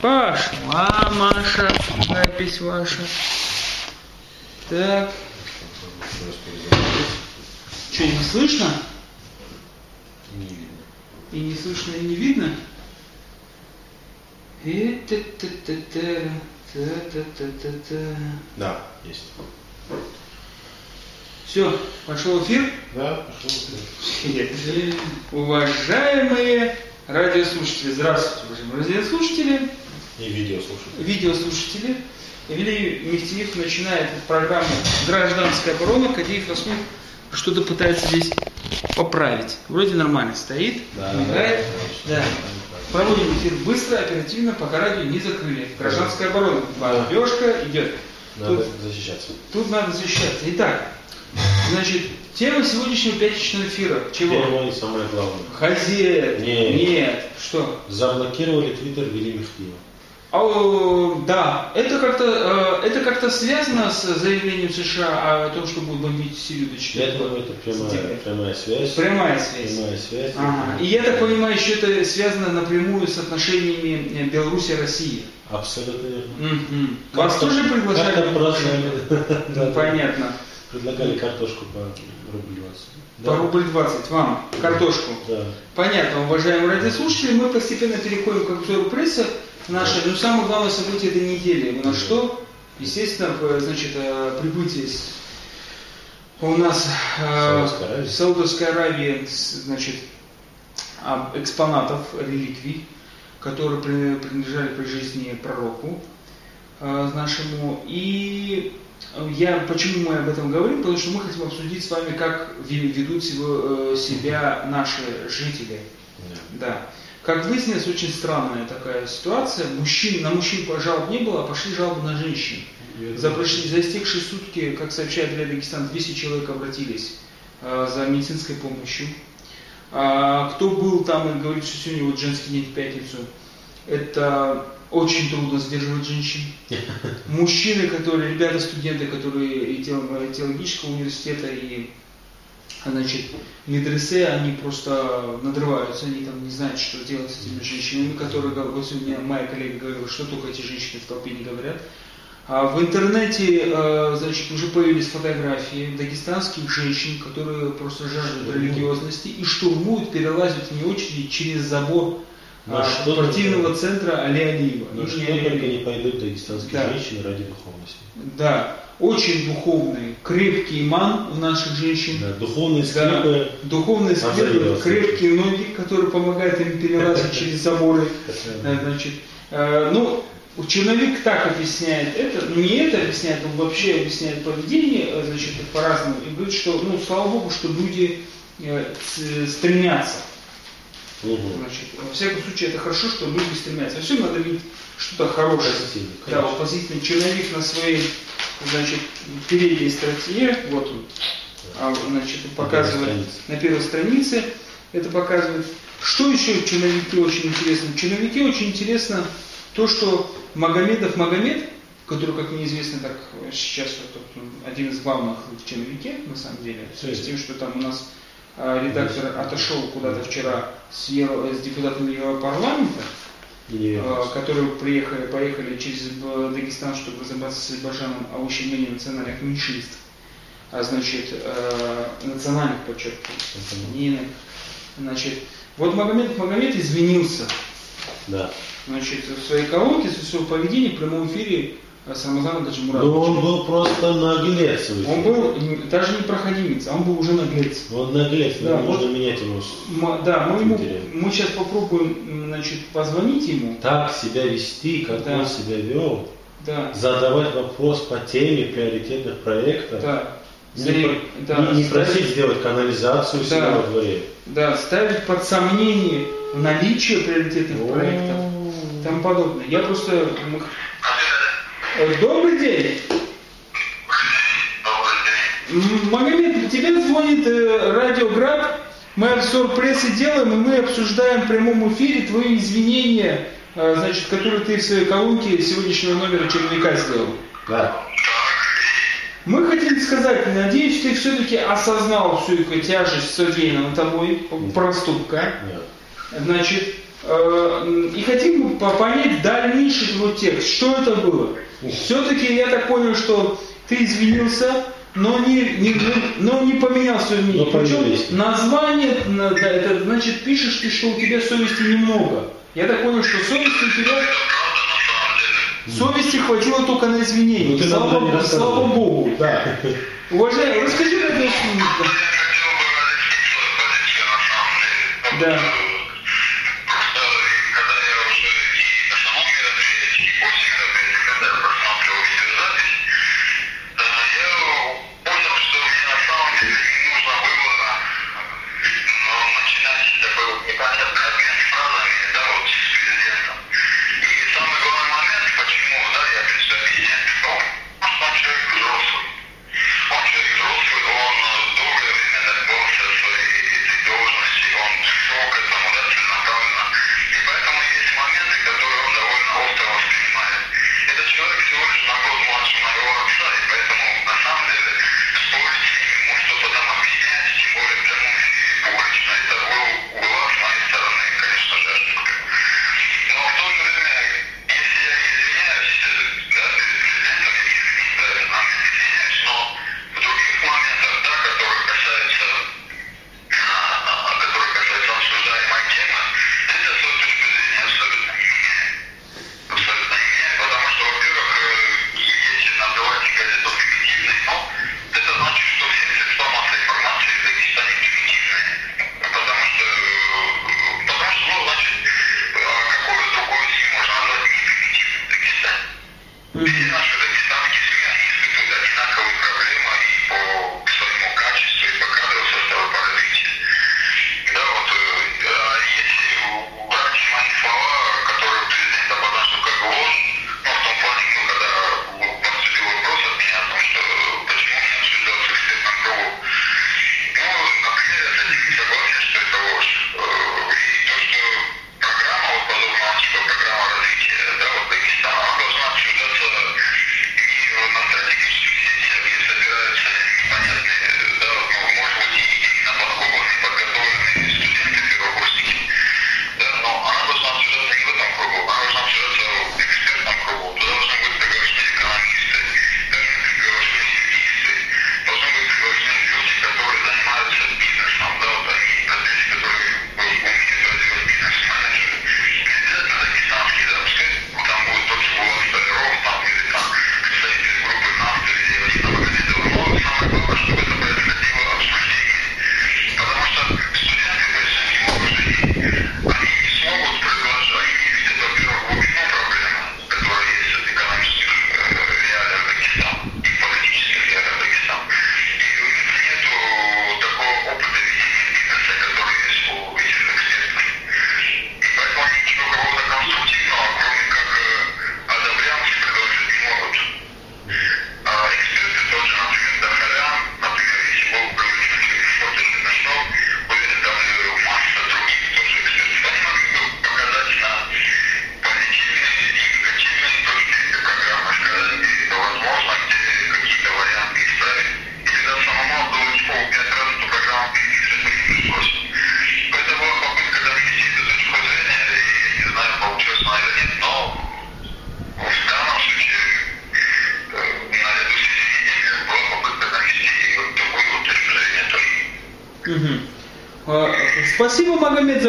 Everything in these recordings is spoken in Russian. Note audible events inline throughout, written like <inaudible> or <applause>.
Пошла, Маша, запись ваша. Так. Что, не слышно? Не видно. И не слышно, и не видно? И та та та та та та та та Да, есть. Все, пошел эфир. Да, пошел. Уважаемые радиослушатели, здравствуйте, уважаемые радиослушатели, И видео слушать. видеослушатели. Илья Мехтиев начинает программу «Гражданская оборона». Кадеев Расмур что-то пытается здесь поправить. Вроде нормально стоит, Да, мигает. да, Да. Проводим эфир быстро, оперативно, пока радио не закрыли. Гражданская оборона. Бомбежка идет. Надо Тут, защищаться. тут надо защищаться. Итак, значит, тема сегодняшнего пятничного эфира. Чего? Первое и самое главное. Хозяин. Нет. Нет. Что? Заблокировали твиттер Вели Мехтиева. А, э, да, это как-то э, это как-то связано с заявлением США о том, что будут бомбить Сирию до Я 4 думаю, это прямая, прямая связь. Прямая связь. Прямая связь. Ага. И я так понимаю, что это связано напрямую с отношениями э, Беларуси и России. Абсолютно верно. Мгм. Вас тоже приглашали? Как-то. <laughs> Да, да. Понятно. Предлагали картошку по рубль 20. По рубль 20 вам, картошку. Да. Понятно, уважаемые радиослушатели, мы постепенно переходим к обзору прессы нашей. Но самое главное событие этой недели. У нас что? Естественно, п- значит, э, прибытие у нас э, в Саудовской Аравии, значит, экспонатов, реликвий, которые при- принадлежали при жизни пророку э, нашему. И я, почему мы об этом говорим? Потому что мы хотим обсудить с вами, как ве- ведут себя, э, наши жители. Да. Да. Как выяснилось, очень странная такая ситуация. Мужчин, на мужчин жалоб не было, а пошли жалобы на женщин. За, прошли- за истекшие сутки, как сообщает Ля Дагестан, 200 человек обратились э, за медицинской помощью. А, кто был там и говорит, что сегодня вот женский день в пятницу, это очень трудно сдерживать женщин. <laughs> Мужчины, которые, ребята, студенты, которые и тео- теологического университета, и значит, медресе, они просто надрываются, они там не знают, что делать с этими женщинами, которые, вот сегодня моя коллега говорила, что только эти женщины в толпе не говорят. А в интернете, э, значит, уже появились фотографии дагестанских женщин, которые просто жаждут религиозности и штурмуют, перелазят вне очереди через забор На а, что спортивного только- центра Али Алиева. Но что Али только Алиева. не пойдут дагестанские Да. женщины ради духовности. Да, очень духовный, крепкий иман у наших женщин. Да, духовные Да, скрипы. духовные завидоваться. крепкие ноги, которые помогают им перелазить <laughs> через заборы. Значит, э, ну, черновик так объясняет это, ну не это объясняет, он вообще объясняет поведение, э, значит, по-разному, и говорит, что, ну, слава Богу, что люди э, стремятся. Мгм. Значит, во всяком случае, это хорошо, что люди стремятся. Во всем надо видеть что-то хорошее. Позитивно, Да, вот позитивный черновик на своей, значит, передней статье, вот он, а, значит, показывает на первой странице, это показывает. Что еще в черновике очень интересно? В черновике очень интересно то, что Магомедов Магомед, который, как мне известно, так сейчас вот, один из главных в черновике, на самом деле, в связи с тем, что там у нас редактор отошел куда-то вчера с, Евро- с депутатом Европарламента, э, вернусь. которые приехали, поехали через э, Дагестан, чтобы разобраться с Азербайджаном о ущемлении национальных меньшинств, а значит, э, национальных, подчеркиваю, иных. Значит, вот Магомед Магомед извинился, Да. значит, в своей колонке за свое поведение в прямом эфире с Рамазаном Ну Гаджимуратовичем. он был просто наглец. Он был даже не проходимец, а он был уже наглец. Он наглец, Да, да, можно вот. менять его. М, Да, мы, ему, мы сейчас попробуем, значит, позвонить ему. Так себя вести, как Да. он себя вел, Да, задавать вопрос по теме приоритетных проектов, да. не, да, не- не просить ставить- сделать канализацию у себя Да. во дворе. Да, ставить под сомнение наличие приоритетных проектов и тому подобное. Я просто... Добрый день! Магомед, тебе звонит э, Радио Град. Мы обзор прессы делаем, и мы обсуждаем в прямом эфире твои извинения, э, значит, которые ты в своей колонке сегодняшнего номера черновика сделал. Да. Мы хотели сказать, надеюсь, ты все-таки осознал всю эту тяжесть содеянного тобой проступка. Нет. Значит, и хотим понять дальнейший твой текст. Что это было? Все-таки я так понял, что ты извинился, но не, не, но не поменял свое мнение. Причем название, да, это значит, пишешь ты, что у тебя совести немного. Я так понял, что совести у тебя... Совести хватило только на извинения. Ну, слава, слава Богу. Да. Уважаемый, расскажи как я Да.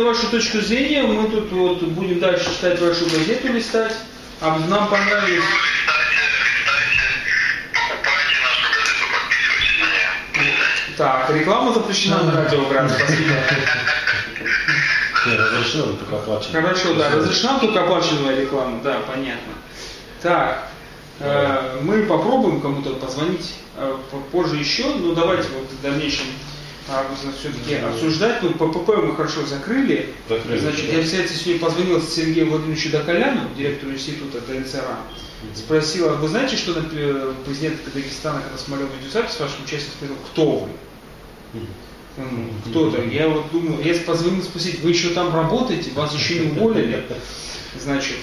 Вашу точку зрения. Мы тут вот будем дальше читать вашу газету, листать. А нам понравилось... Так, реклама запрещена на радио Град, спасибо. Разрешена, но только оплачиваемая. Хорошо, да, разрешена только оплачиваемая реклама, да, понятно. Так, э, мы попробуем кому-то позвонить э, позже еще, но давайте вот в дальнейшем а все-таки осуждать. Ну, ППП мы хорошо закрыли. закрыли Значит, да. я, кстати, сегодня позвонил Сергею Владимировичу Доколяну, директору института ДНЦРА. Спросила, вы знаете, что президент Дагестана, когда смотрел видеозапись с вашим участием, сказал, кто вы? Кто-то. Я вот думаю, я позвонил спросить, вы еще там работаете, вас еще не уволили? Значит,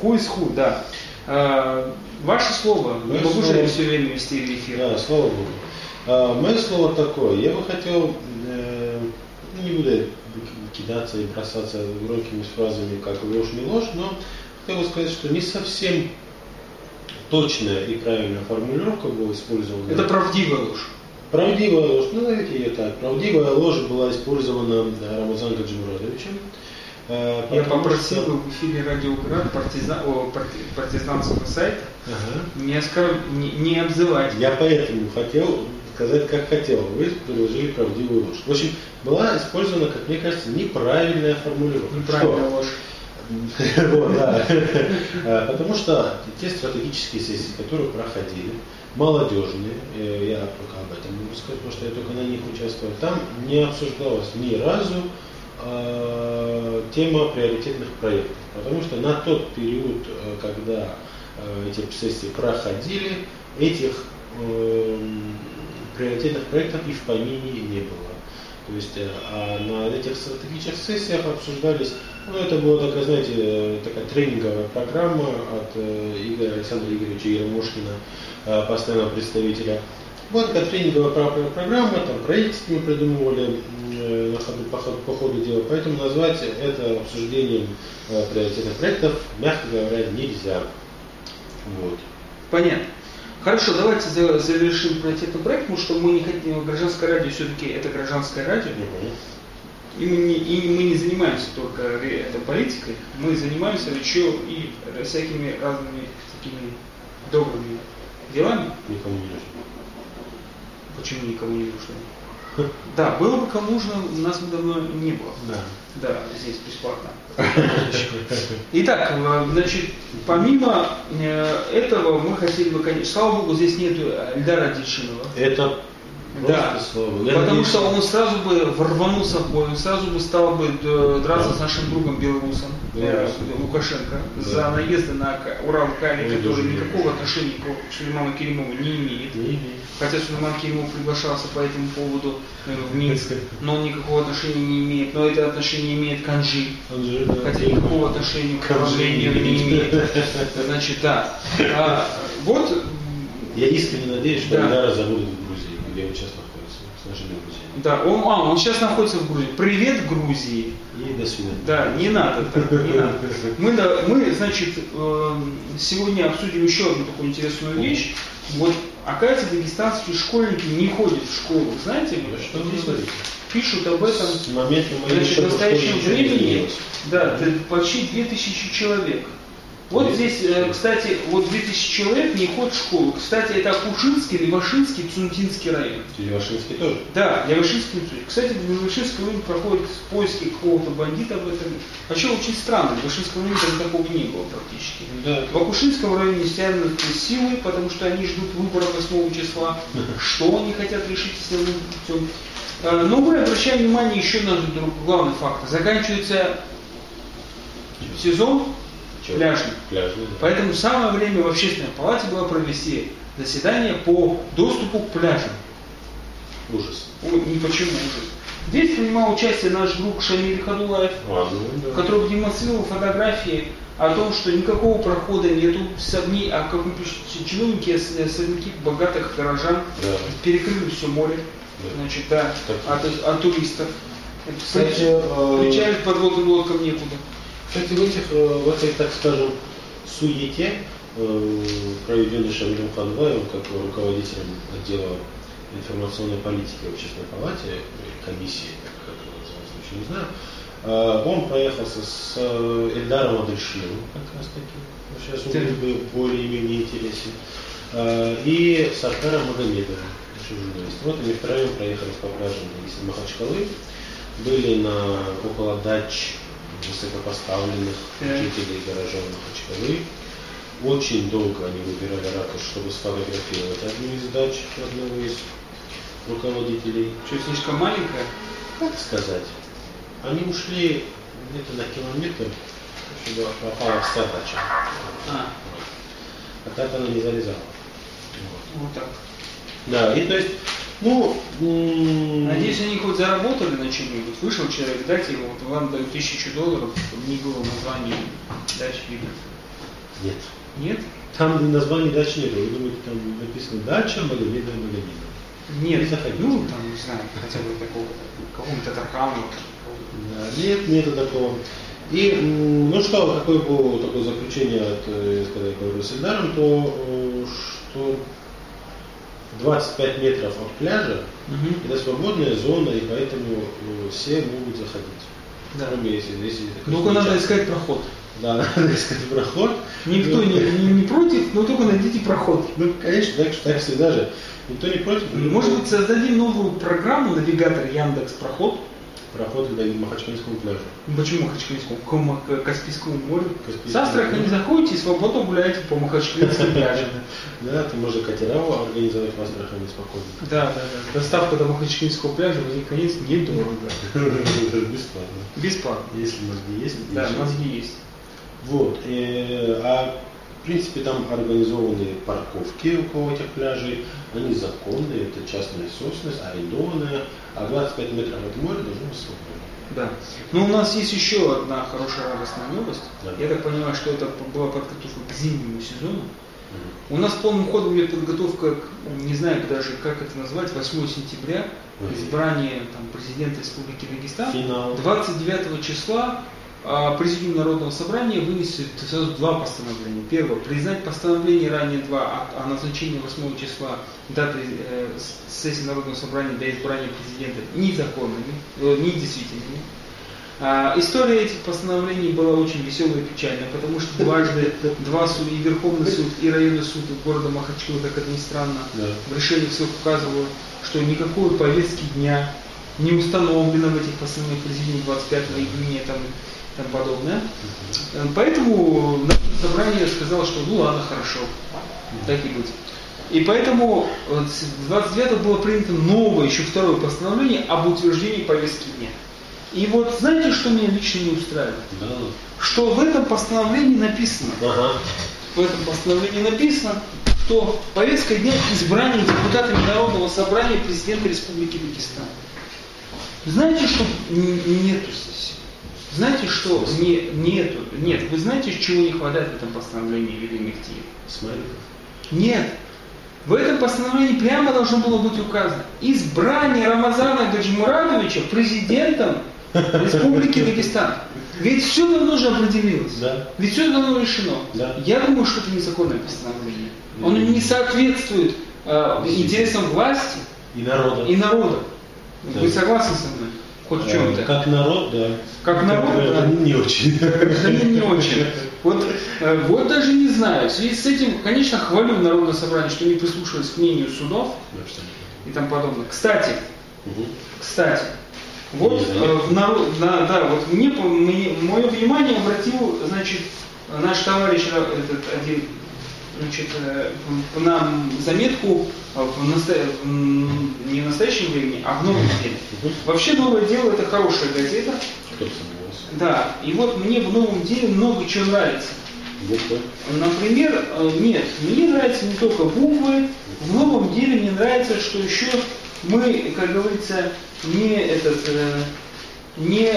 хуй ху, да. А, ваше слово. Мы могу же все время вести в эфир. Да, слава Богу. А, мое слово такое. Я бы хотел, э, ну, не буду кидаться и бросаться громкими фразами, как ложь не ложь, но хотел бы сказать, что не совсем точная и правильная формулировка была использована. Это правдивая ложь. Правдивая ложь, ну назовите ее так. Правдивая ложь была использована Рамазан Гаджимурадовичем. Э, Я попросил что... в эфире Радиоград партизан, о, партизанского сайта ага. не, оскор... не, не обзывать. Я поэтому хотел сказать, как хотел. Вы предложили правдивую ложь. В общем, была использована, как мне кажется, неправильная формулировка. Неправильная ложь. <laughs> Вот, да. Э, потому что те стратегические сессии, которые проходили, молодежные, э, я только об этом могу сказать, потому что я только на них участвовал, там не обсуждалась ни разу э, тема приоритетных проектов. Потому что на тот период, э, когда э, эти сессии проходили, этих э, приоритетных проектов и в помине не было. То есть э, а на этих стратегических сессиях обсуждались, ну это была такая, знаете, такая тренинговая программа от э, Игоря Александра Игоревича Еремушкина, э, постоянного представителя. Вот такая тренинговая программа, там проект мы придумывали на ходу, по, ходу, по ходу дела, поэтому назвать это обсуждением приоритетных проектов, мягко говоря, нельзя. Вот. Понятно. Хорошо, давайте завершим приоритетный проект, потому что мы не хотим, гражданское радио все-таки это гражданское радио. И мы, не, и мы не занимаемся только это, политикой, мы занимаемся еще и всякими разными такими добрыми делами. Никому не нужно. Почему никому не нужно? Да, было бы кому нужно, у нас бы давно не было. Да. Да, здесь бесплатно. <laughs> Итак, э, значит, помимо э, этого мы хотели бы, конечно, слава богу, здесь нет Эльдара Дичинова. Это да, потому что он сразу бы рванулся в бой, сразу бы стал бы э, драться с нашим другом белорусом э, Лукашенко да. за наезды на Урал Кали, который никакого отношения к Сулейману Керимову не имеет. Не имеет. Хотя Сулейман Керимов приглашался по этому поводу э, в Минск, но он никакого отношения не имеет. Но это отношение имеет Канжи, Канжи да. хотя никакого отношения к управлению не имеет. <laughs> Значит, да. А, вот я искренне надеюсь, что да. Эльдара забудут где он сейчас находится, друзьями. Да, он, а, он сейчас находится в Грузии. Привет Грузии. И до свидания. Да, не надо так, не надо. <laughs> Мы, да, мы, значит, эм, сегодня обсудим еще одну такую интересную вещь. Вот, оказывается, дагестанские школьники не ходят в школу. Знаете, да что говорите? Пишут об этом. С момента Значит, в настоящем времени, да, почти 2000 человек вот здесь, э, кстати, вот 2000 человек не ходят в школу. Кстати, это Акушинский, Левашинский, Цунтинский район. Левашинский тоже? Да, Левашинский. Кстати, в Левашинском районе проходят поиски какого-то бандита в этом. Вообще очень странно, в Левашинском районе там такого не было практически. Да. В Акушинском районе стянут силы, потому что они ждут выборов 8 числа. Что они хотят решить силовым путем. Э, но мы обращаем внимание еще на главный факт. Заканчивается сезон пляжный. пляжный да. Поэтому самое время в общественной палате было провести заседание по доступу к пляжам. Ужас. О, не почему ужас. Здесь принимал участие наш друг Шамиль Хадулаев, ну, да. который демонстрировал фотографии о том, что никакого прохода нету сомнений, а как вы пишете, чиновники, особняки богатых горожан да. перекрыли все море, да. значит, да, от, от туристов. Кстати, э, Приезжают подводным лодкам некуда. Кстати, в, этих, э, в этой, так скажем, суете, э, проведенной Шамилем Ханбаевым, как руководителем отдела информационной политики в Общественной палате, комиссии, как это называется, еще не знаю, э, он проехался с Эльдаром Адельшиным, как раз таки, сейчас он бы более-менее интересен, и с Аркаром Магомедовым, журналист. Вот они втроем проехались по пляжам Махачкалы, были на около дач высокопоставленных жителей горожан Махачкалы. Очень долго они выбирали ракурс, чтобы сфотографировать одну из дач одного из руководителей. Что, слишком маленькая? Как сказать? Они ушли где-то на километр, чтобы попала вся дача. А. а так она не залезала. Вот. вот так. Да, и то есть ну, Надеюсь, они хоть заработали на чем-нибудь. Вышел человек, дайте ему, вот вам дают тысячу долларов, чтобы не было названия дачи видно. Нет. Нет? Там название дачи нет. Вы думаете, там написано дача Магомеда Магомеда. Нет, не заходите. ну там, не знаю, хотя бы такого, какого-то Тархану. Да, нет, нету такого. И, ну что, какое было такое заключение, от, э, когда я говорю с Эльдаром, то э, что 25 метров от пляжа это свободная зона, и поэтому э, все могут заходить. Да. Кроме если, если это Только надо частный. искать проход. Да, <laughs> надо искать проход. Никто Ну, не, не, не против, но только найдите проход. Ну, конечно, так, так всегда же. Никто не против. но Может быть, создадим новую программу, навигатор Яндекс Проход. Проход до Махачкалинского пляжа. Почему Махачкалинскому? К Ма- к Каспийскому морю. Каспийскому С Астрахани заходите и свободно гуляете по Махачкалинским <laughs> пляжам. Да, ты можешь катераву организовать в Астрахани спокойно. Да, да, да. Доставка до Махачкалинского пляжа в конец недорого. <laughs> Бесплатно. Бесплатно. Если мозги есть. Да, мозги есть. Вот. э, а в принципе там организованы парковки около этих пляжей. Они законные, это частная собственность, арендованная. А 25 метров от моря должно быть свободно. Да. Но у нас есть еще одна хорошая радостная новость. Да. Я так понимаю, что это была подготовка к зимнему сезону. У нас полным ходом идет подготовка, к, не знаю даже, как это назвать, 8 сентября, избрание там, президента Республики Дагестан. Финал. 29 числа Президиум Народного Собрания вынесет сразу два постановления. Первое, признать постановление ранее два о, о назначении 8 числа даты э, сессии Народного Собрания для избрания президента незаконными, э, недействительными. А, история этих постановлений была очень веселая и печальная, потому что дважды <laughs> два суда, и Верховный суд, и районный суд города Махачкала, как это ни странно, Да. в решениях своих указывают, что никакой повестки дня не установлено в этих постановлениях президиума 25 июня там, тому подобное. Э, Поэтому собрание сказало, что ну ладно, хорошо, так и быть. И поэтому вот с 29 было принято новое, еще второе постановление об утверждении повестки дня. И вот знаете, что меня лично не устраивает? Да. Что в этом постановлении написано, Ага. в этом постановлении написано, что повестка дня избрания депутатами Народного собрания президента Республики Дагестан. Знаете, что нету здесь? Знаете, что не, нету? Нет, вы знаете, чего не хватает в этом постановлении Вели Мехтиев? Смайликов. Нет. В этом постановлении прямо должно было быть указано избрание Рамазана Гаджимурадовича президентом Республики Дагестан. Ведь все давно уже определилось. Да. Ведь все давно решено. Да. Я думаю, что это незаконное постановление. Оно не соответствует э, интересам власти И народа. и народа. Да. Вы согласны со мной? Хоть в Э, чем-то? Как народ, да. Как народ, да. гражданин не очень. Гражданин не очень. Вот, э, вот даже не знаю. В связи с этим, конечно, хвалю Народное собрание, что не прислушивались к мнению судов и тому подобное. Кстати, Мгм. кстати, вот э, народ, да, да, вот мне, мне- мое внимание обратил, значит, наш товарищ э, этот один, значит, э, нам заметку э, в м, не в настоящем времени, а в новом деле. Вообще новое дело это хорошая газета. Да, и вот мне в новом деле много чего нравится. Буквы. Например, э, нет, мне нравятся не только буквы, в новом деле мне нравится, что еще мы, как говорится, не этот, не,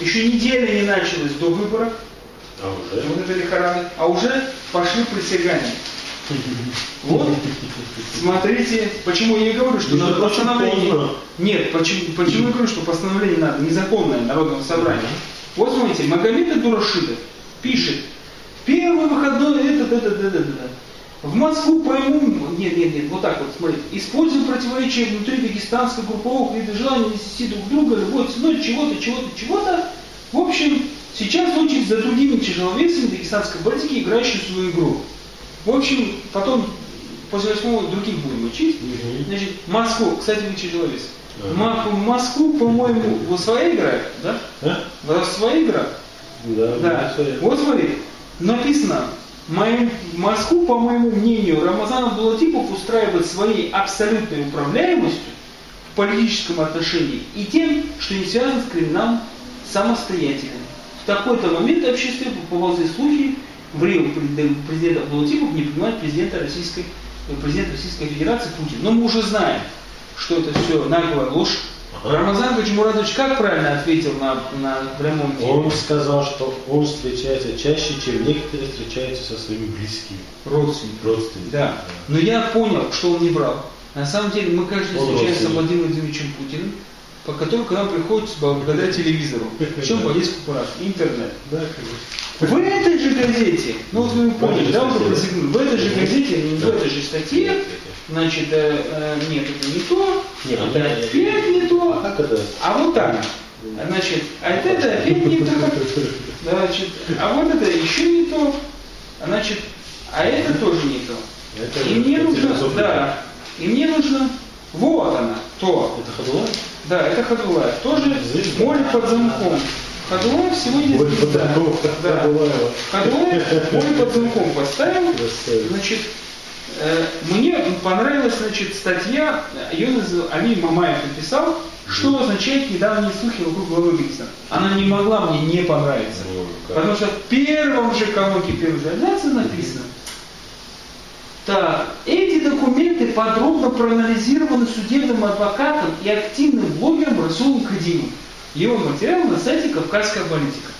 еще неделя не началась до выборов, А уже? вот это лихорадка, а уже пошли присягания. <laughs> Вот, смотрите, почему я и говорю, что надо постановление... поздно. Нет, почему, почему я говорю, что постановление надо, незаконное Народного собрания. Вот смотрите, Магомед Дурашидов пишет, первый выходной, этот, этот, этот, этот. В Москву пойму, нет, нет, нет, вот так вот, смотрите, используем противоречия внутри дагестанской групповых и желание нести друг друга любой ценой чего-то, чего-то, чего-то. В общем, сейчас очередь за другими тяжеловесами дагестанской политики, играющими свою игру. В общем, потом после восьмого других будем учить. Мгм. Значит, Москву, кстати, вы тяжеловес. Ага. Москву, по-моему, вы своя игра, да? А? Вы своя игра? Да. Да. ну, Вот смотри, написано, моим, Москву, по моему мнению, Рамазан Абдулатипов устраивает своей абсолютной управляемостью в политическом отношении и тем, что не связан с криминалом самостоятельно. В такой-то момент в обществе поползли слухи, в Рио президент президент Абдулатипов не принимает президента Российской, э, президент Российской Федерации Путин. Но мы уже знаем, что это все наглая ложь. Ага. Рамазан Гаджимурадович как правильно ответил на, на прямом эфире? Он сказал, что он встречается чаще, чем некоторые встречаются со своими близкими Родственник. родственниками. Да. Но я понял, что он не брал. На самом деле мы каждый Он встречаемся с. Владимиром Владимировичем Путиным, по которому к нам приходит благодаря телевизору. Причем несколько раз. Интернет. Да, конечно. В этой же газете, ну вот вы поняли, да, просекнули, в этой же газете, в этой же статье, значит, э, э, нет, это не то, Нет, это опять не А то, это? а вот так. Значит, а это, это опять не то, значит, а вот это еще не то, значит, а это тоже не то. И мне нужно, да, и мне нужно, вот она, то. Это Ходулай? Да, это Ходулаев. Тоже Звезда. море под замком. Ходулаев сегодня Море под замком, Да. Ходулаева. Ходулаев море под замком поставил. Значит, э, мне понравилась значит, статья, ее называл, Али Мамаев написал, что означает недавние слухи вокруг главы Узбекистана. Она не могла мне не понравиться. Потому что в первом же колонке первой же написано, так, эти документы подробно проанализированы судебным адвокатом и активным блогером Расулом Кадимом. Его материал на сайте «Кавказская политика».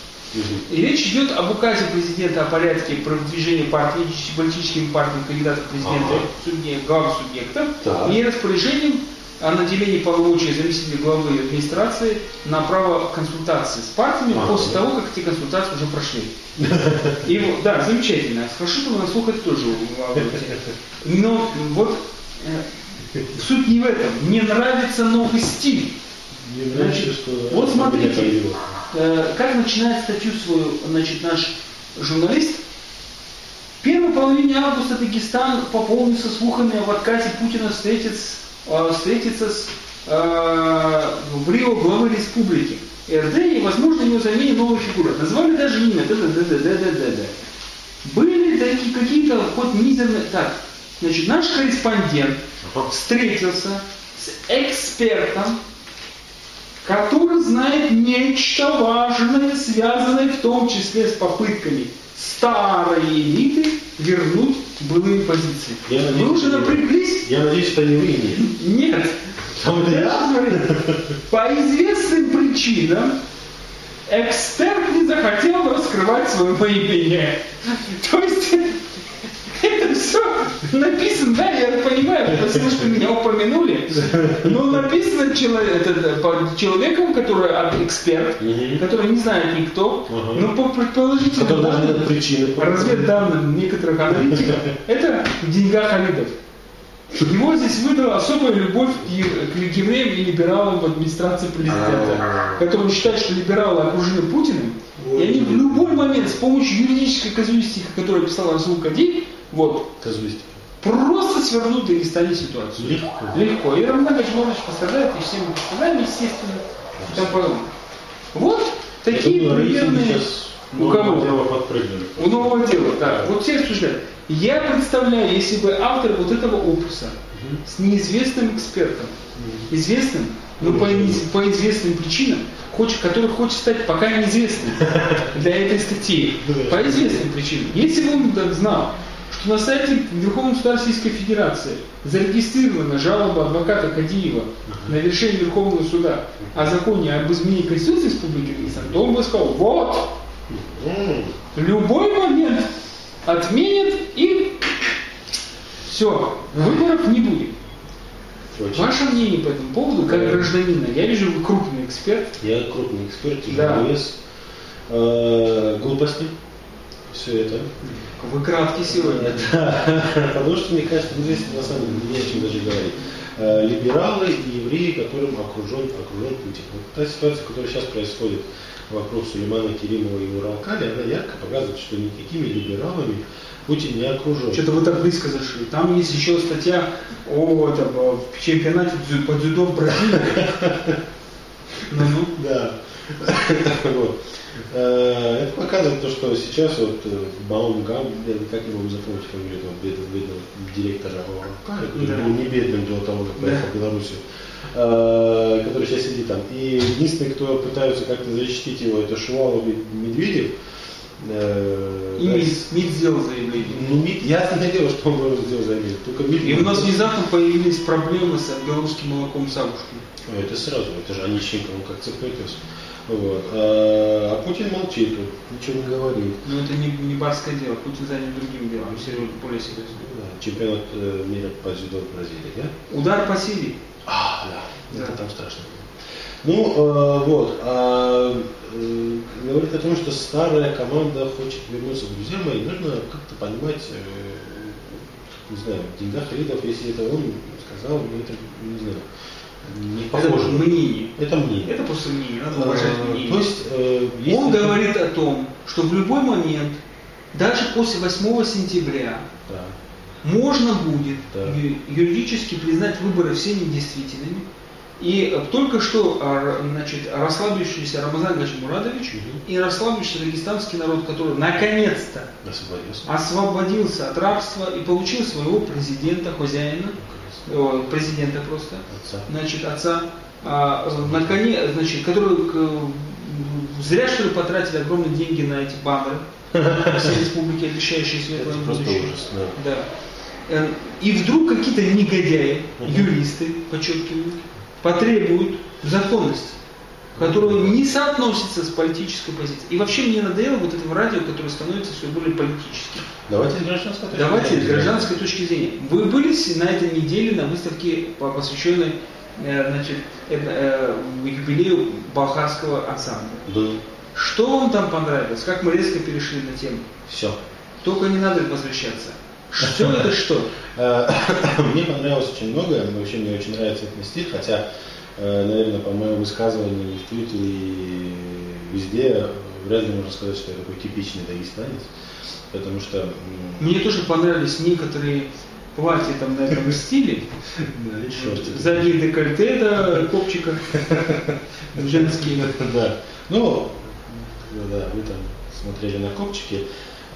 И речь идет об указе президента о порядке продвижения партии, политическими партиями кандидатов в президента Ага. субъек- глав субъектов Так. и распоряжением о наделении полномочий заместителя главы администрации на право консультации с партиями Ага. после того, как эти консультации уже прошли. И да, замечательно. Хорошо, что вы на слух это тоже. Но вот э, суть не в этом. Мне нравится новый стиль. Мне нравится, Значит, что вот смотрите. Э, как начинает статью свою значит, наш журналист? В первой половине августа Дагестан пополнился слухами об отказе Путина встретиться, встретиться с э, в Рио главы республики РД и, возможно, его замене новой фигуры. Назвали даже имя. Да-да-да-да-да-да-да. Были такие какие-то хоть мизерные... Так, значит, наш корреспондент встретился с экспертом, который знает нечто важное, связанное в том числе с попытками старой элиты вернуть былые позиции. Я надеюсь, не вы. напряглись? Я надеюсь, что не вы. Нет. Это? Смотрите, По известным причинам эксперт не захотел раскрывать свое появление. То есть это все написано, да, я понимаю, потому что меня упомянули, но написано человек, это, по- человеком, который эксперт, который не знает никто, но по предположительным данным, разведданным некоторых аналитиков, это в деньгах Халидов. Его здесь выдала особая любовь к евреям и либералам в администрации президента, А. которые считают, что либералы окружены Путиным, и они в любой момент с помощью юридической казуистики, которую писал Расул Кадир, вот, Казуистика. просто свернут в Дагестане ситуацию. Легко. Легко. И Рамзан Гачманович пострадает, и все мы пострадаем, естественно. И тому подобное. Вот такие думаю, примерные... У кого? У нового дела, да. Вот все обсуждают. Я представляю, если бы автор вот этого опуса с неизвестным экспертом, известным, но по, по известным причинам, хочет, который хочет стать пока неизвестным <laughs> для этой статьи, по известным причинам. Если бы он знал, что на сайте Верховного суда Российской Федерации зарегистрирована жалоба адвоката Кадиева на решение Верховного суда о законе об изменении Конституции Республики Дагестан, то он бы сказал, вот, любой момент отменят и все, выборов не будет. очень. Ваше мнение по этому поводу, как гражданина? Я вижу, вы крупный эксперт. Я крупный эксперт, Да. тяжелый вес. Э, Глупости. Все это. Вы краткий сегодня. <laughs> Да, потому что, мне кажется, здесь на самом деле не о чем даже говорить. Э, Либералы и евреи, которым окружен, окружен Путин. Вот та ситуация, которая сейчас происходит вокруг Сулеймана Керимова и Уралкали, она ярко показывает, что никакими либералами Путин не окружен. Что-то вы так близко зашли. Там есть еще статья о этом, чемпионате по дзюдо в Бразилии. <laughs> Ну-ну. Да. Э, Это показывает то, что сейчас вот э, Баумгам, как могу запомнить фамилию этого бедного, бедного директора который был не бедным до того, как поехал в Белоруссию, э, который сейчас сидит там. И единственный, кто пытается как-то защитить его, это Шувалов и Медведев. И да, МИД, сделал заявление. Ну, МИД, ясное дело, что он должен сделать заявление. Только МИД И у нас внезапно появились проблемы с белорусским молоком Савушкин. Ну, это сразу, это же Онищенко, он как пес. Вот. А, а Путин молчит, ничего не говорит. Но это не, не барское дело, Путин занят другим делом, серьезно, более серьезно. Да, чемпионат э, мира по дзюдо в Бразилии, да? Удар по силе. А, да, Да. это там страшно. Ну, э, вот, а, э, говорит о том, что старая команда хочет вернуться. Друзья мои, нужно как-то понимать, э, не знаю, в деньгах лидов, если это он сказал, ну, это, не знаю, не похоже. Это мнение. Это мнение. Это просто мнение, надо уважать Э, мнение. То есть, э, Он говорит о том, что в любой момент, даже после 8 сентября, Да. можно будет Да. юридически признать выборы все недействительными. И э, только что а, значит, расслабившийся Рамазан Гач Мурадович Мгм. и расслабившийся дагестанский народ, который наконец-то Освободился. освободился от рабства и получил своего президента, хозяина, э, президента просто, Отца. значит, отца, а, э, наконец, значит, который э, зря что ли потратили огромные деньги на эти баннеры все республики, обещающие светлое будущее. ужас, да. Да. И вдруг какие-то негодяи, юристы, подчеркиваю, потребуют законности, которая не соотносится с политической позицией. И вообще мне надоело вот этим радио, которое становится все более политическим. Давайте с гражданской точки Давайте с зрения. гражданской точки зрения. Вы были с- на этой неделе на выставке, по- посвященной э, значит, э, юбилею Балхарского ансамбля. Был. Что вам там понравилось? Как мы резко перешли на тему? Все. Только не надо возвращаться. Что это что? <laughs> Э, <laughs> Мне понравилось очень многое, вообще мне очень нравится этот стиль, хотя, наверное, по моему высказыванию в Твиттере, и везде, э, вряд ли можно сказать, что я такой типичный дагестанец, потому что... Мне тоже понравились некоторые платья там на этом стиле. Да, и шортики. Задние декольте до копчика. <laughs> Женские. Да. Ну, да, вы там смотрели на копчики,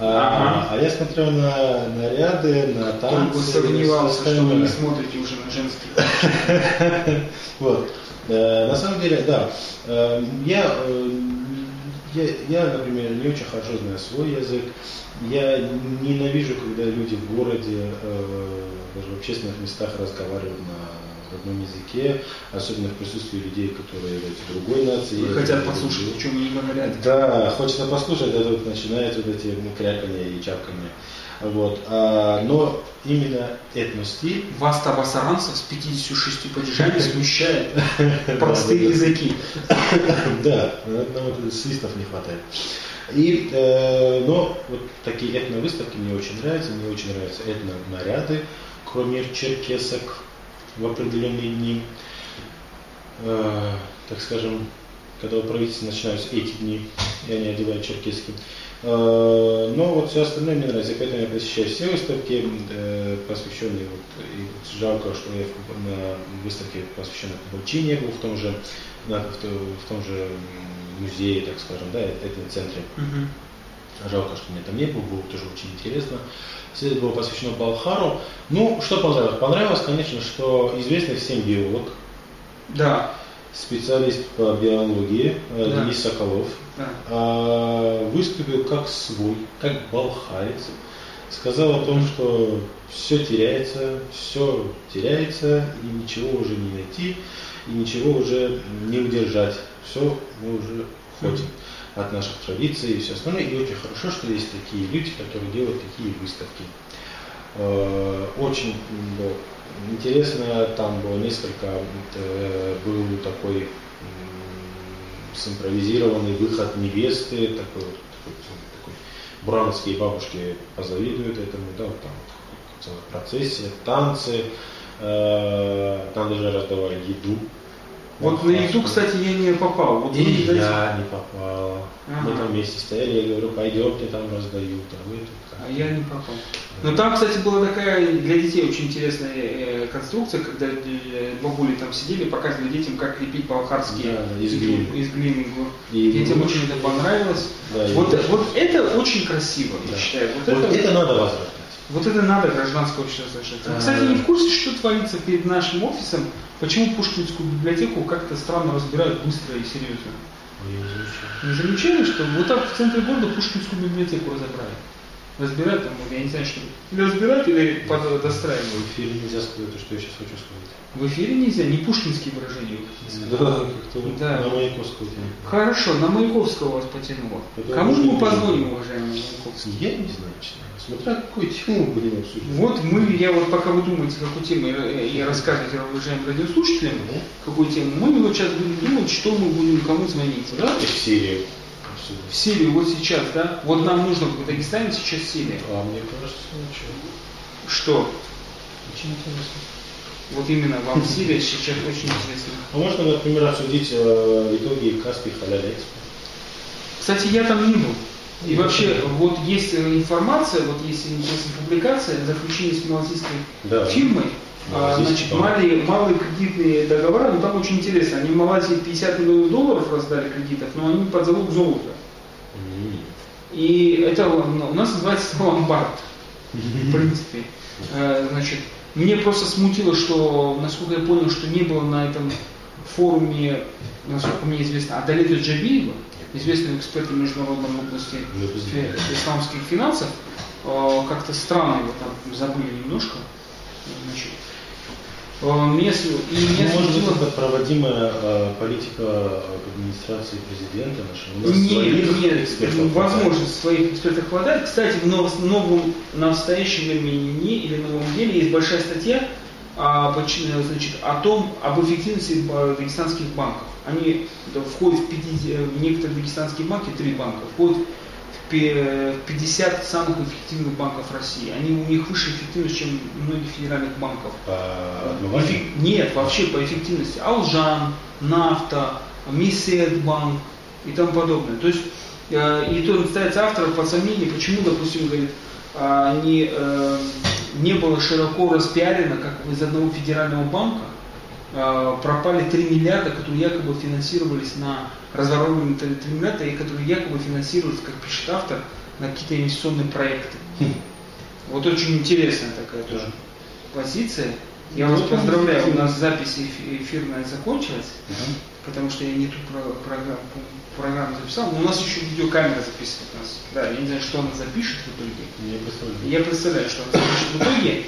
а, а я смотрел на наряды, на танцы. Только сомневался, что вы не смотрите уже на женские. <laughs> Вот. Э, На самом деле, да. Э, Я, э, я, я, например, не очень хорошо знаю свой язык. Я ненавижу, когда люди в городе, даже в общественных местах разговаривают на родном языке, особенно в присутствии людей, которые являются другой нации. Я Хотят послушать, о чем они говорят. Да, хочется послушать, а тут начинают вот эти ну, кряканье и чапканье. Вот. А, но именно этностиль Вас табасаранцев с 56 падежами <laughs> смущает простые языки. <laughs> Да, вот свистов не хватает. И, э, но вот такие этновыставки мне очень нравятся, мне очень нравятся этнонаряды, кроме черкесок в определенные дни. Э, так скажем, когда у правительства начинаются эти дни, и они одевают черкески. Э, но вот все остальное мне нравится, поэтому я посещаю все выставки, э, посвященные, вот, и жалко, что я в- на выставке, посвященной Кабальчи, не был в том же, на- в, в том же музее, так скажем, да, этом центре. Мгм. Жалко, что мне там не было, было тоже очень интересно. Все было посвящено Балхару. Ну, что понравилось? Понравилось, конечно, что известный всем биолог, Да, специалист по биологии э, Да. Денис Соколов да. а, выступил как свой, как балхарец. Сказал о том, что все теряется, все теряется, и ничего уже не найти, и ничего уже не удержать. Все мы уже ходим от наших традиций и все остальное. И очень хорошо, что есть такие люди, которые делают такие выставки. Э, Очень было интересно, там было несколько, э, был такой симпровизированный выход невесты, такой, такой, такой бурановские бабушки позавидуют этому, да, вот там целая процессия, танцы, э, там даже раздавали еду. Вот на еду, кстати, я не попал. Вот И я не попал. Мы Ага. там вместе стояли, я говорю, пойдемте, там раздают, а вы тут А я не попал. Но там, кстати, была такая для детей очень интересная э, конструкция, когда э, бабули там сидели, показывали детям, как лепить балхарские Да, из глины. из глины. И Детям очень это понравилось. Да, вот, вот это очень красиво, я Да. считаю. Вот, Вот это, это надо возвращать. Вот это надо гражданское общество совершенно. Вы, А. Кстати, не в курсе, что творится перед нашим офисом, почему Пушкинскую библиотеку как-то странно разбирают быстро и серьезно. Замечал. Не замечали, что вот так в центре города Пушкинскую библиотеку разобрали? Разбирать, там, я не знаю, что или разбирать, или под, достраивать. В эфире нельзя сказать то, что я сейчас хочу сказать. В эфире нельзя, не пушкинские выражения. Да, как-то Да. на Маяковского тему. Хорошо, на Маяковского вас потянуло. Это Кому же мы позвоним, уважаемый Маяковский? Я не знаю, честно. Смотря какую тему мы будем обсуждать. Вот мы, я вот пока вы думаете, какую тему и рассказываете уважаемым радиослушателям, Мгм. какую тему, мы вот сейчас будем думать, что мы будем кому звонить. Давайте в Сирию обсудим. В Сирию вот сейчас, да? Вот нам нужно в Дагестане сейчас Сирия. А мне кажется, ничего. Что? Очень интересно. Вот именно вам Сирия сейчас очень интересно. А можно, например, обсудить э, итоги Каспий Экспо? Кстати, я там не был. И вообще, вот есть э, информация, вот есть интересная публикация, заключение с малазийской Да. фирмой, а, значит, малые, малые кредитные договора, но там очень интересно. Они в Малайзии 50 миллионов долларов раздали кредитов, но они под залог золота. И это у нас называется ломбард, в принципе. Э, Значит, мне просто смутило, что, насколько я понял, что не было на этом форуме, насколько мне известно, Адалида Джабиева, известного эксперта международной области Ну, исламских финансов, Э, как-то странно его там забыли немножко. Значит, э, с- и меня Ну, Может быть, это проводимая э, политика администрации президента нашего. Нет, нет, экспертов возможно, своих экспертов хватает. Кстати, в нов- новом, на настоящем времени или новом деле есть большая статья а, поч- значит, о том, об эффективности дагестанских банков. Они входят в, 50, в некоторые дагестанские банки, три банка, входят 50 самых эффективных банков России. Они, у них выше эффективность, чем у многих федеральных банков. По? Эффек- Нет, вообще по эффективности. Алжан, Нафта, Мисетбанк и тому подобное. То есть, э, и то ставится автор под сомнение, почему, допустим, говорит, а, не, э, не было широко распиарено, как из одного федерального банка э, пропали 3 миллиарда, которые якобы финансировались на разворовывание 3 миллиарда, и которые якобы финансировались, как пишет автор, на какие-то инвестиционные проекты. Вот очень интересная такая тоже позиция. Я вас Ну, поздравляю, у нас запись эф- эфирная закончилась, потому что я не ту про- программу, программу записал, но у нас еще видеокамера записывает нас. Да, я не знаю, что она запишет в итоге. Я представляю. Я представляю, что она запишет в итоге.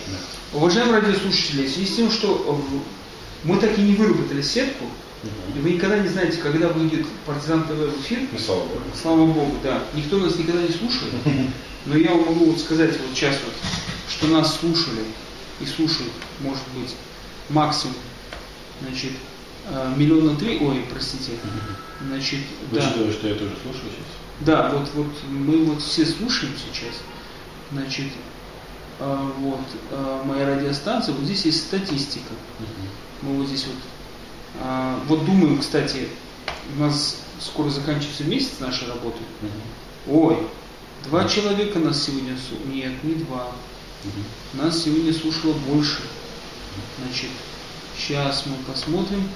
Уважаемые радиослушатели, в связи с тем, что э, мы так и не выработали сетку, и вы никогда не знаете, когда выйдет Партизан ТВ в эфир, Ну, слава богу. Слава Богу, да. Никто нас никогда не слушает. <laughs> Но я вам могу вот сказать вот сейчас вот, что нас слушали и слушают, может быть, максимум, значит, э, миллиона три, ой, простите, значит, да, Учитывая, что я тоже слушаю сейчас. да, вот, вот мы вот все слушаем сейчас, значит, вот э, моя радиостанция, вот здесь есть статистика. Мы вот здесь вот, а, вот думаем, кстати, у нас скоро заканчивается месяц нашей работы. Ой, два человека нас сегодня слушали. Нет, не два. Нас сегодня слушало больше. Значит, сейчас мы посмотрим.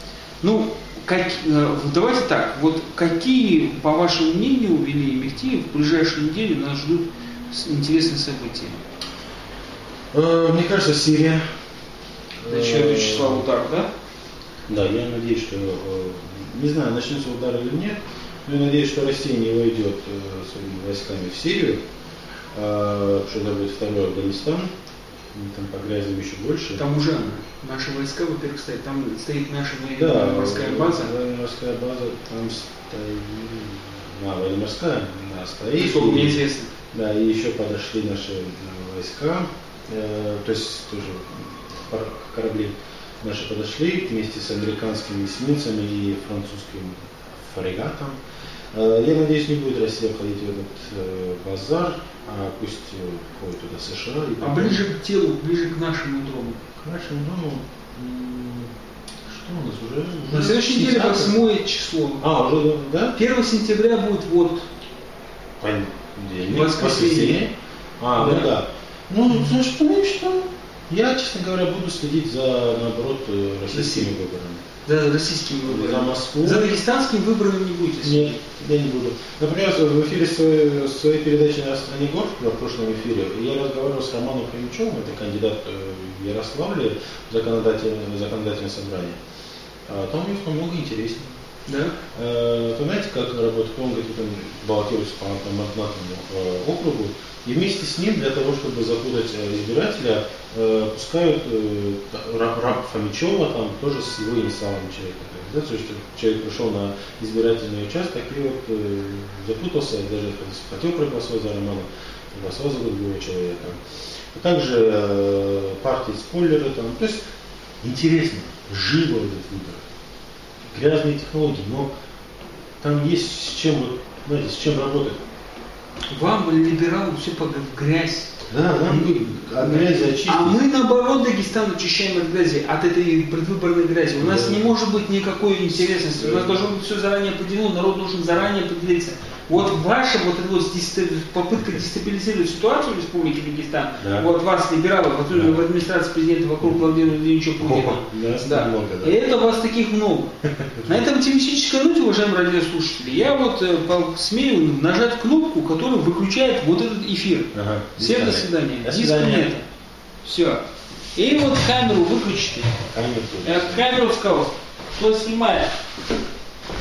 Ну, как, э, давайте так, вот какие, по вашему мнению, Вели и Мехтиев, в ближайшую неделю нас ждут интересные события? Э, Мне кажется, Сирия. Начнет Э, числа удар, да? Да, я надеюсь, что, э, не знаю, начнется удар или нет, но я надеюсь, что Россия не войдет э, своими войсками в Сирию, э, что это будет второй Афганистан, мы там погрязим еще больше. Там уже наши войска, во-первых, стоят. Там стоит наша да, военная морская база. военно-морская база там стоит, а, военно-морская, она стоит. Насколько мне известно. Да, и еще подошли наши э, войска, э, то есть тоже пар- корабли наши подошли вместе с американскими эсминцами и французским фрегатом. Э, Я надеюсь, не будет Россия входить в этот э, базар, а пусть входит туда США. И А ближе к телу, ближе к нашему дому. к нашему дому, что у нас уже? На следующей неделе 10-е? 8 число. А, уже, да? 1 сентября будет вот Понедельник, Воскресенье. А, Да. ну да. Ну, знаешь, что, ну и что? Я, честно говоря, буду следить за, наоборот, э, российскими выборами. за российскими За выборами. Москву. За дагестанскими выборами не будете Нет, я не буду. Например, в эфире своей, своей передачи на стране гор, в прошлом эфире, я разговаривал с Романом Хомячевым, это кандидат э, в Ярославле в законодательное, законодательное собрание. А там у него много интереснее. Да? Э, то знаете, как работает? Он говорит, он баллотируется по одномандатному э, округу, и вместе с ним для того, чтобы запутать э, избирателя, э, пускают э, раб, раб Фомичева, там тоже с его инициалами человека. Да, то есть человек пришел на избирательный участок и вот э, запутался, даже хотел проголосовать за Романа, проголосовал за другого человека. А также э, партии спойлеры там. То есть интересно, живо этот выбор. Грязные технологии, но там есть с чем, знаете, с чем работать. Вам, либералам, все под грязь. Да, нам от грязи очистить. А мы наоборот Дагестан очищаем от грязи, от этой предвыборной грязи. У нас Да. не может быть никакой интересности. У нас Да. должно быть все заранее определено, народ должен заранее определиться. Вот ваша вот эта вот попытка дестабилизировать ситуацию в Республике Дагестан, Да. вот вас, либералов, особенно Да. в администрации президента вокруг Владимира Владимировича Путина. Да. много, да. И это вас таких много. На этом оптимистической ноте, уважаемые радиослушатели, я вот э, смею нажать кнопку, которая выключает вот этот эфир. Ага. Всем до свидания. До свидания. Все. И вот камеру выключите. Камеру Я камеру сказал, кто снимает.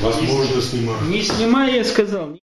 Возможно, снимаю. Не снимай, я сказал.